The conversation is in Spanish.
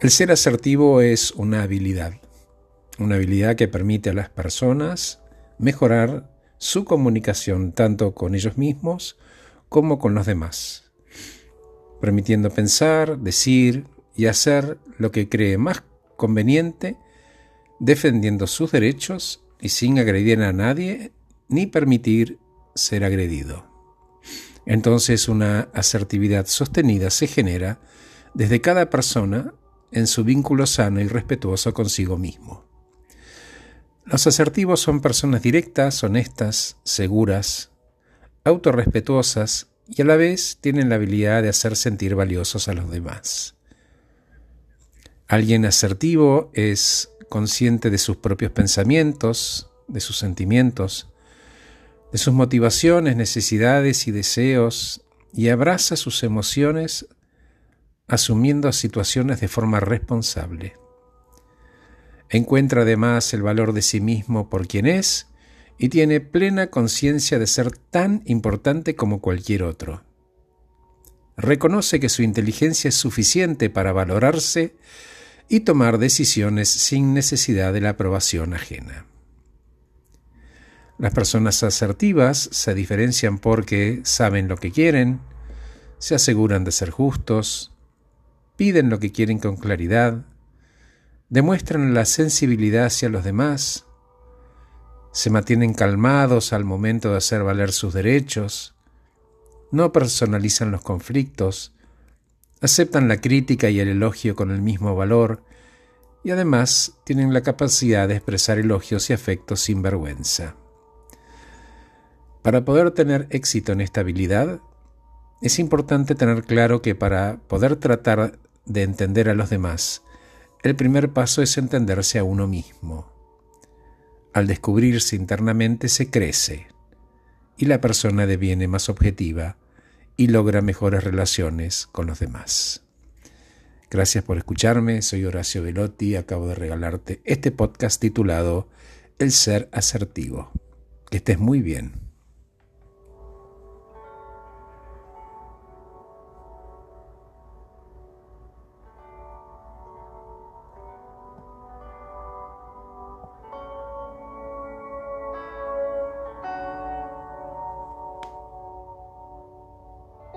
El ser asertivo es una habilidad, una habilidad que permite a las personas mejorar su comunicación tanto con ellos mismos como con los demás, permitiendo pensar, decir y hacer lo que cree más conveniente, defendiendo sus derechos y sin agredir a nadie ni permitir ser agredido. Entonces una asertividad sostenida se genera desde cada persona en su vínculo sano y respetuoso consigo mismo. Los asertivos son personas directas, honestas, seguras, autorrespetuosas y a la vez tienen la habilidad de hacer sentir valiosos a los demás. Alguien asertivo es consciente de sus propios pensamientos, de sus sentimientos, de sus motivaciones, necesidades y deseos y abraza sus emociones asumiendo situaciones de forma responsable. Encuentra además el valor de sí mismo por quien es y tiene plena conciencia de ser tan importante como cualquier otro. Reconoce que su inteligencia es suficiente para valorarse y tomar decisiones sin necesidad de la aprobación ajena. Las personas asertivas se diferencian porque saben lo que quieren, se aseguran de ser justos, piden lo que quieren con claridad, demuestran la sensibilidad hacia los demás, se mantienen calmados al momento de hacer valer sus derechos, no personalizan los conflictos, aceptan la crítica y el elogio con el mismo valor y además tienen la capacidad de expresar elogios y afectos sin vergüenza. Para poder tener éxito en esta habilidad, es importante tener claro que para poder tratar de entender a los demás, el primer paso es entenderse a uno mismo. Al descubrirse internamente se crece y la persona deviene más objetiva y logra mejores relaciones con los demás. Gracias por escucharme, soy Horacio Velotti, acabo de regalarte este podcast titulado El ser asertivo. Que estés muy bien.